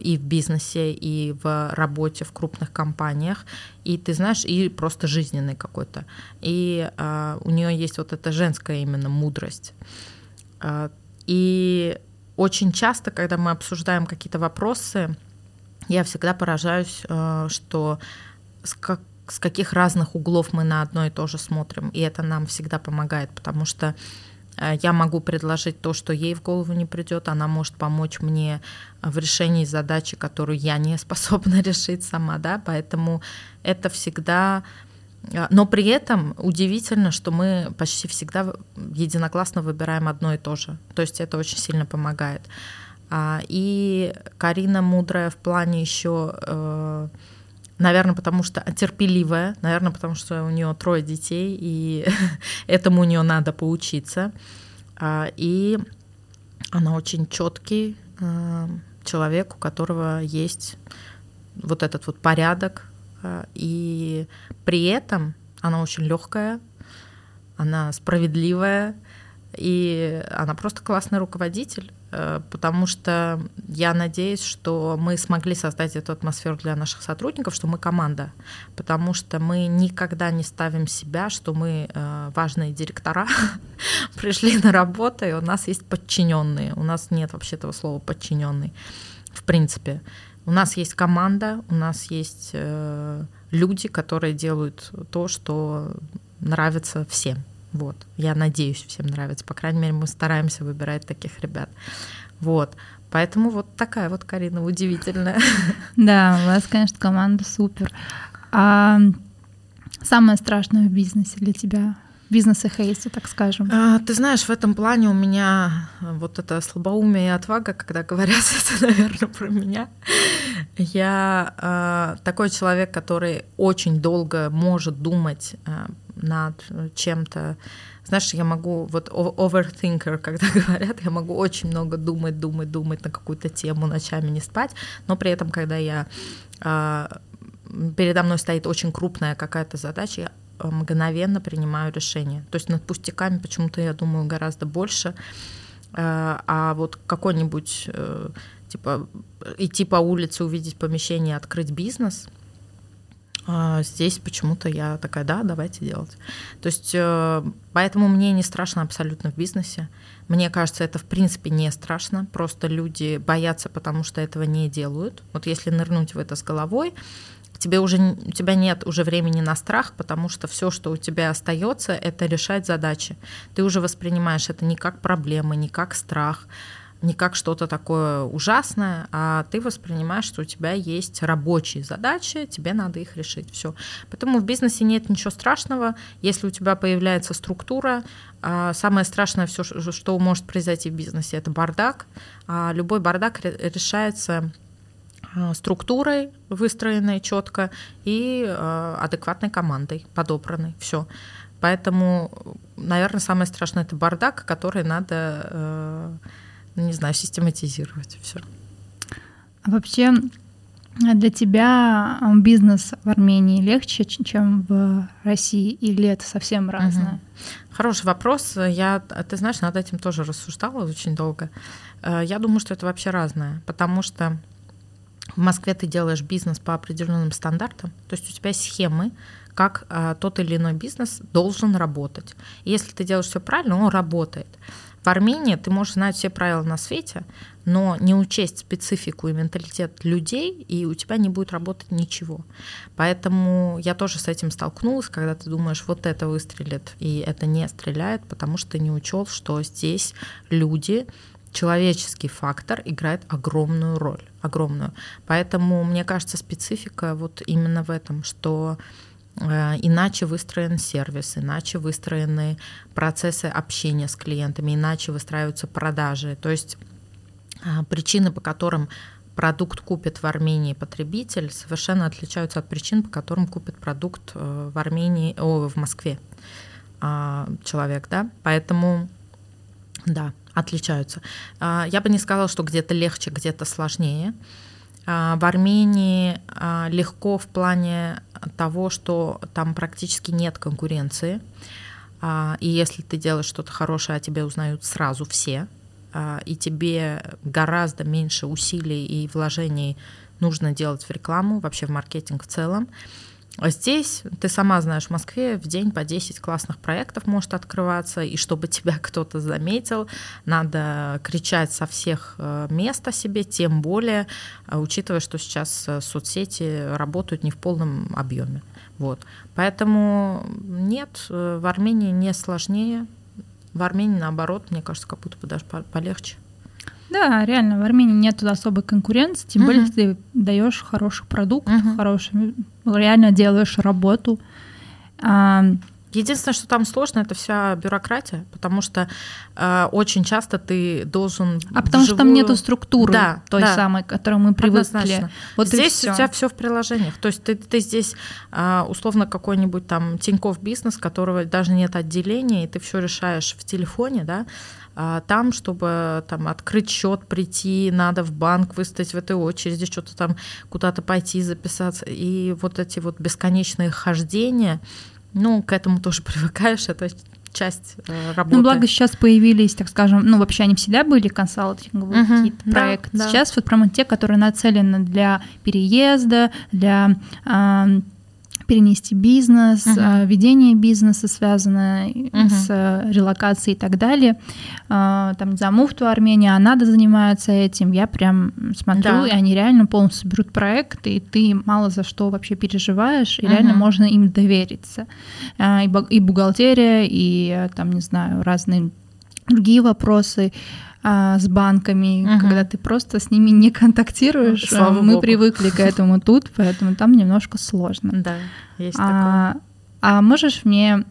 и в бизнесе, и в работе в крупных компаниях, и ты знаешь, и просто жизненный какой-то. И э, у нее есть вот эта женская именно мудрость. Э, и очень часто, когда мы обсуждаем какие-то вопросы, я всегда поражаюсь, э, что с, как, с каких разных углов мы на одно и то же смотрим, и это нам всегда помогает, потому что я могу предложить то, что ей в голову не придет, она может помочь мне в решении задачи, которую я не способна решить сама, да, поэтому это всегда э, но при этом удивительно, что мы почти всегда единогласно выбираем одно и то же. То есть это очень сильно помогает. А, и Карина мудрая в плане еще э, Наверное, потому что терпеливая, наверное, потому что у нее трое детей, и этому у нее надо поучиться. А, и она очень четкий а, человек, у которого есть вот этот вот порядок, а, и при этом она очень легкая, она справедливая, и она просто классный руководитель. Э, потому что я надеюсь, что мы смогли создать эту атмосферу для наших сотрудников, что мы команда, потому что мы никогда не ставим себя, что мы э, важные директора, пришли на работу, и у нас есть подчиненные. У нас нет вообще этого слова подчиненный, в принципе. У нас есть команда, у нас есть э, люди, которые делают то, что нравится всем. Вот. Я надеюсь, всем нравится. По крайней мере, мы стараемся выбирать таких ребят. Вот. Поэтому вот такая вот Карина удивительная. Да, у вас, конечно, команда супер. А самое страшное в бизнесе для тебя? бизнеса Хейса, так скажем? А, ты знаешь, в этом плане у меня вот это слабоумие и отвага, когда говорят это, наверное, про меня. Я а, такой человек, который очень долго может думать а, над чем-то. Знаешь, я могу, вот overthinker, когда говорят, я могу очень много думать, думать, думать на какую-то тему, ночами не спать, но при этом, когда я а, передо мной стоит очень крупная какая-то задача, я мгновенно принимаю решение. То есть над пустяками почему-то я думаю гораздо больше, а, а вот какой-нибудь э, типа идти по улице, увидеть помещение, открыть бизнес, здесь почему-то я такая, да, давайте делать. То есть э, поэтому мне не страшно абсолютно в бизнесе. Мне кажется, это в принципе не страшно. Просто люди боятся, потому что этого не делают. Вот если нырнуть в это с головой, тебе уже у тебя нет уже времени на страх, потому что все, что у тебя остается, это решать задачи. Ты уже воспринимаешь это не как проблемы, не как страх, не как что-то такое ужасное, а ты воспринимаешь, что у тебя есть рабочие задачи, тебе надо их решить. Все. Поэтому в бизнесе нет ничего страшного, если у тебя появляется структура. А самое страшное все, что может произойти в бизнесе, это бардак. А любой бардак решается а, структурой, выстроенной четко, и адекватной командой, подобранной. Все. Поэтому, наверное, самое страшное это бардак, который надо э, не знаю, систематизировать все. А вообще, А для тебя бизнес в Армении легче, чем в России, или это совсем разное? Угу. Хороший вопрос. Я, ты знаешь, над этим тоже рассуждала очень долго. Э, я думаю, что это вообще разное, потому что в Москве ты делаешь бизнес по определенным стандартам, то есть у тебя схемы, как а, тот или иной бизнес должен работать. И если ты делаешь все правильно, он работает. В Армении ты можешь знать все правила на свете, но не учесть специфику и менталитет людей, и у тебя не будет работать ничего. Поэтому я тоже с этим столкнулась, когда ты думаешь, вот это выстрелит, и это не стреляет, потому что ты не учел, что здесь люди, человеческий фактор играет огромную роль, огромную. Поэтому мне кажется, специфика вот именно в этом, что иначе выстроен сервис, иначе выстроены процессы общения с клиентами, иначе выстраиваются продажи. То есть а, причины, по которым продукт купит в Армении потребитель, совершенно отличаются от причин, по которым купит продукт э, в Армении, о, в Москве человек, да. Поэтому, да, отличаются. Я бы не сказала, что где-то легче, где-то сложнее. В Армении легко в плане того, что там практически нет конкуренции. А, и если ты делаешь что-то хорошее, о тебе узнают сразу все, а, и тебе гораздо меньше усилий и вложений нужно делать в рекламу, вообще в маркетинг в целом. А здесь, ты сама знаешь, в Москве в день по 10 классных проектов может открываться, и чтобы тебя кто-то заметил, надо кричать со всех э, мест о себе, тем более, э, учитывая, что сейчас э, соцсети работают не в полном объеме. Вот. Поэтому нет, в Армении не сложнее. В Армении, наоборот, мне кажется, как будто бы даже полегче. Да, реально, в Армении нет особой конкуренции, тем более, если ты даешь хороший продукт, хороший, реально делаешь работу. А, Единственное, что там сложно, это вся бюрократия, потому что э, очень часто ты должен. А потому вживую... что там нету структуры да, той да. самой, к которой мы привыкли. Вот здесь у тебя все в приложениях. То есть ты, ты здесь э, условно какой-нибудь там Тиньков бизнес, которого даже нет отделения, и ты все решаешь в телефоне, да. А там, чтобы там открыть счет, прийти, надо в банк выстоять в этой очереди, что-то там куда-то пойти записаться. И вот эти вот бесконечные хождения, ну, к этому тоже привыкаешь, это часть э, работы. Ну, благо сейчас появились, так скажем, ну, вообще они всегда были консалтинговые uh-huh, какие-то проекты. Да, сейчас вот прямо те, которые нацелены для переезда, для э, перенести бизнес, uh-huh. ведение бизнеса, связанное uh-huh. с э, релокацией и так далее. А, там, знаю, Муфту Армения, Анада занимается этим. Я прям смотрю, да. и они реально полностью берут проект, и ты мало за что вообще переживаешь, и uh-huh. реально можно им довериться. А, и бухгалтерия, и э, там, не знаю, разные другие вопросы а, с банками, угу. когда ты просто с ними не контактируешь. Слава Мы Богу. привыкли к этому тут, поэтому там немножко сложно. Да, есть а, такое. А можешь мне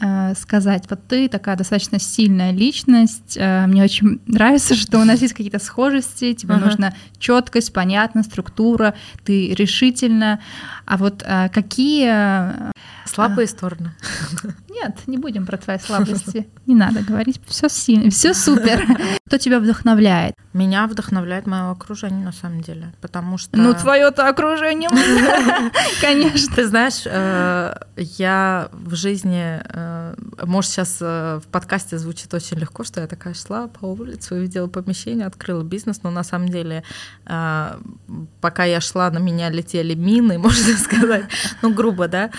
э, сказать, вот ты такая достаточно сильная личность, э, мне очень нравится, что у нас есть какие-то схожести, тебе uh-huh. нужна четкость, понятно, структура, ты решительно, а вот какие слабые стороны? Нет, не будем про твои слабости. Не надо говорить, все сильно, все супер. Кто тебя вдохновляет? Меня вдохновляет мое окружение, на самом деле, потому что... Ну, твое-то окружение, конечно. Ты знаешь, э, я в жизни, э, может, сейчас э, в подкасте звучит очень легко, что я такая шла по улице, увидела помещение, открыла бизнес, но на самом деле, пока я шла, на меня летели мины, можно сказать, ну, грубо, да,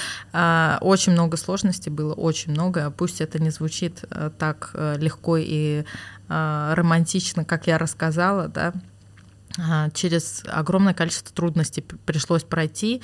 очень много сложностей было, очень много. Пусть это не звучит э, так э, легко и э, романтично, как я рассказала, да, а, через огромное количество трудностей пришлось пройти,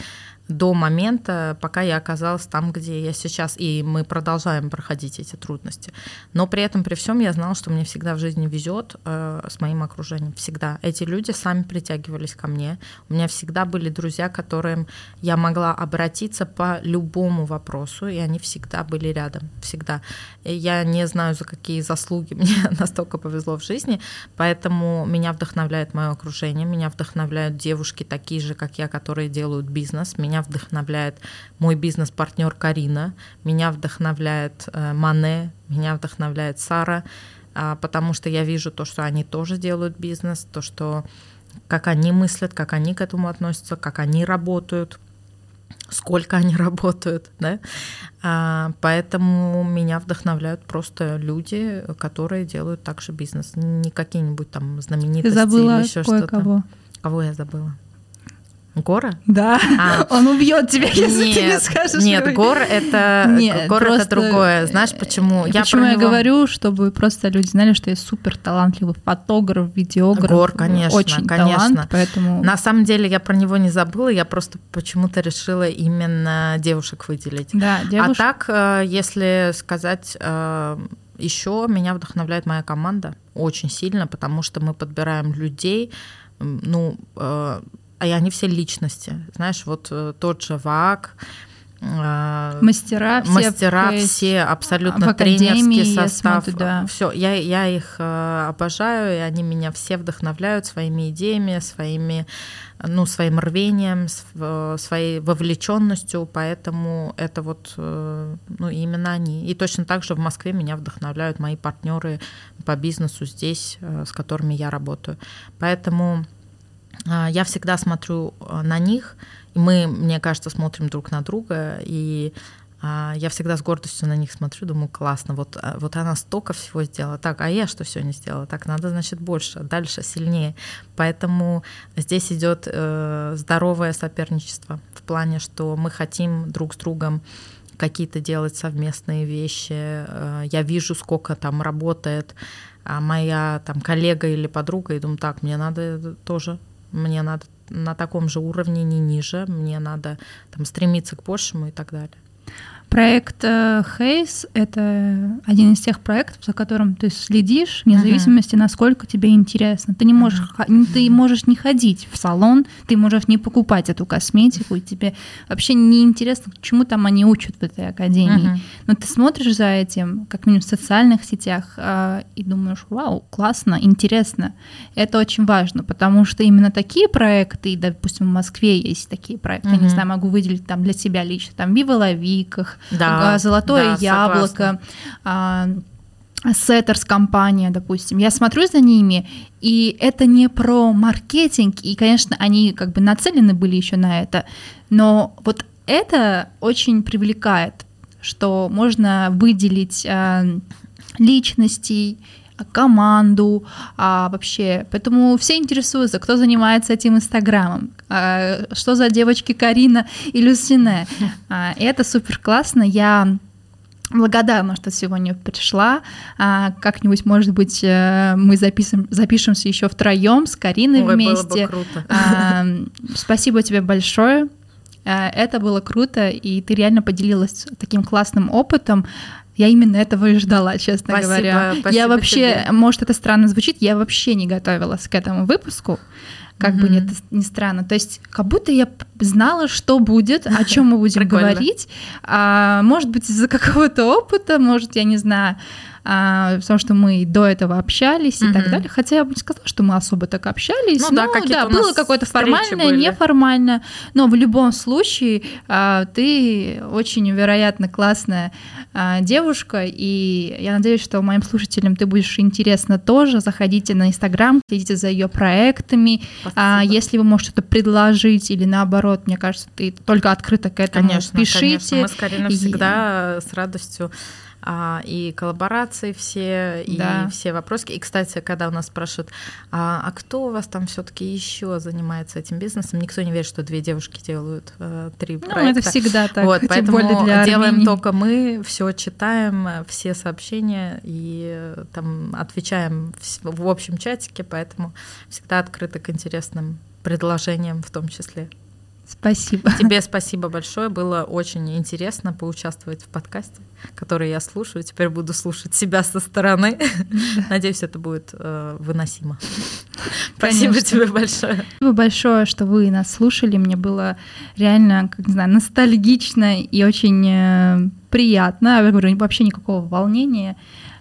до момента, пока я оказалась там, где я сейчас, и мы продолжаем проходить эти трудности. Но при этом, при всем, я знала, что мне всегда в жизни везет э, с моим окружением, всегда. Эти люди сами притягивались ко мне. У меня всегда были друзья, к которым я могла обратиться по любому вопросу, и они всегда были рядом, всегда. Я не знаю, за какие заслуги мне настолько повезло в жизни, поэтому меня вдохновляет мое окружение, меня вдохновляют девушки такие же, как я, которые делают бизнес, меня меня вдохновляет мой бизнес-партнер Карина, меня вдохновляет э, Мане, меня вдохновляет Сара, а, потому что я вижу то, что они тоже делают бизнес, то, что как они мыслят, как они к этому относятся, как они работают, сколько они работают, да. А, поэтому меня вдохновляют просто люди, которые делают также бизнес, не какие-нибудь там знаменитости Ты забыла или еще что-то. Кого я забыла? Гора? Да, А. он убьет тебя, если ты не Нет, скажешь. нет, его. гор это Нет, гор это просто, другое. Знаешь почему? Я почему я него- говорю, чтобы просто люди знали, что я супер талантливый фотограф, видеограф. Гор, конечно, очень конечно. талант, поэтому На самом деле я про него не забыла, я просто почему-то решила именно девушек выделить. да, девушка. А так, э, если сказать, еще меня вдохновляет моя команда очень сильно, потому что мы подбираем людей, ну, э, и они все личности. Знаешь, вот э, тот же ВАК, э, мастера все, мастера есть все абсолютно тренерский состав. смотрю, да. Все, я, я их э, обожаю, и они меня все вдохновляют своими идеями, своими, ну, своим рвением, своей вовлеченностью, поэтому это вот, ну, именно они. И точно так же в Москве меня вдохновляют мои партнеры по бизнесу здесь, с которыми я работаю. Поэтому а, я всегда смотрю а, на них, и мы, мне кажется, смотрим друг на друга, и а, я всегда с гордостью на них смотрю, думаю, классно, вот, а, вот она столько всего сделала, так, а я что сегодня сделала? Так, надо, значит, больше, дальше, сильнее. Поэтому здесь идет э, здоровое соперничество в плане, что мы хотим друг с другом какие-то делать совместные вещи. Э, Я вижу, сколько там работает а моя там коллега или подруга, и думаю, так, мне надо тоже, мне надо на таком же уровне, не ниже, мне надо там стремиться к большему и так далее. Проект Хейс — это один из тех проектов, за которым ты следишь, вне зависимости, насколько тебе интересно. Ты не можешь, ты можешь не ходить в салон, ты можешь не покупать эту косметику, и тебе вообще не интересно, чему там они учат в этой академии. Но ты смотришь за этим, как минимум в социальных сетях, а, и думаешь, вау, классно, интересно. Это очень важно, потому что именно такие проекты, допустим, в Москве есть такие проекты, я не знаю, могу выделить там для себя лично, там Вива Лавиках, Да, а, Золотое да, яблоко, согласна. а, Сеттерс компания, допустим. Я смотрю за ними, и это не про маркетинг, и, конечно, они как бы нацелены были еще на это, но вот это очень привлекает, что можно выделить а, личностей, команду а, вообще. Поэтому все интересуются, кто занимается этим инстаграмом, а, что за девочки Карина и Люсине. А, это супер классно. Я благодарна, что сегодня пришла. А, как-нибудь, может быть, э, мы запишем, запишемся еще втроем с Кариной Ой, было бы вместе. круто. А, спасибо тебе большое. А, Это было круто, и ты реально поделилась таким классным опытом. Я именно этого и ждала, честно Спасибо, говоря. спасибо я вообще, тебе. может, это странно звучит, я вообще не готовилась к этому выпуску. Как бы Мгм. это ни странно. То есть, как будто я знала, что будет, о чем мы будем говорить. А, может быть, из-за какого-то опыта, может, я не знаю, а, потому что мы до этого общались и так далее. Хотя я бы не сказала, что мы особо так общались. Ну да, какие-то у нас было какое-то формальное, были. неформальное. Но в любом случае а, ты очень вероятно классная девушка, и я надеюсь, что моим слушателям ты будешь интересна тоже. Заходите на Инстаграм, следите за ее проектами. А, Спасибо. если вы можете что-то предложить или наоборот, мне кажется, ты только открыта к этому. Конечно, Пишите. конечно. Мы с Кариной И- всегда с радостью а, и коллаборации все, Да. и все вопросы. И, кстати, когда у нас спрашивают, а, а кто у вас там все-таки еще занимается этим бизнесом, никто не верит, что две девушки делают э, три Ну, проекта. это всегда так, вот, поэтому для делаем Армении. только мы, все читаем, все сообщения и э, там отвечаем в, в общем чатике, поэтому всегда открыты к интересным предложениям в том числе. Спасибо. Тебе спасибо большое. Было очень интересно поучаствовать в подкасте, который я слушаю. Теперь буду слушать себя со стороны. Надеюсь, это будет э, выносимо. Спасибо Конечно. тебе большое. Спасибо большое, что вы нас слушали. Мне было реально, как не знаю, ностальгично и очень э, приятно. Я говорю, вообще никакого волнения.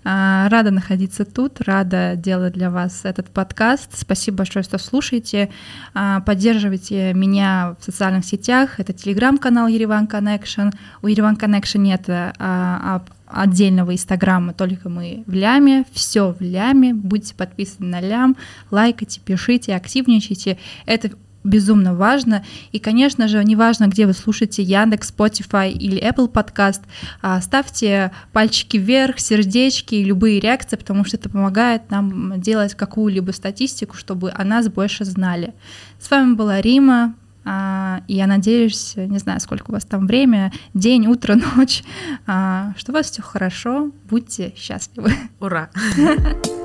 А, Рада находиться тут, рада делать для вас этот подкаст. Спасибо большое, что слушаете. А, Поддерживайте меня в социальных сетях. Это телеграм-канал Ереван Connection. У Ереван Connection нет а, отдельного инстаграма, только мы в ляме, все в ляме, будьте подписаны на лям, лайкайте, пишите, активничайте, это безумно важно. И, конечно же, неважно, где вы слушаете, Яндекс, Spotify или Apple Podcast, а, ставьте пальчики вверх, сердечки, любые реакции, потому что это помогает нам делать какую-либо статистику, чтобы о нас больше знали. С вами была Рима, а, и я надеюсь, не знаю, сколько у вас там время, день, утро, ночь, а, что у вас все хорошо, будьте счастливы. Ура!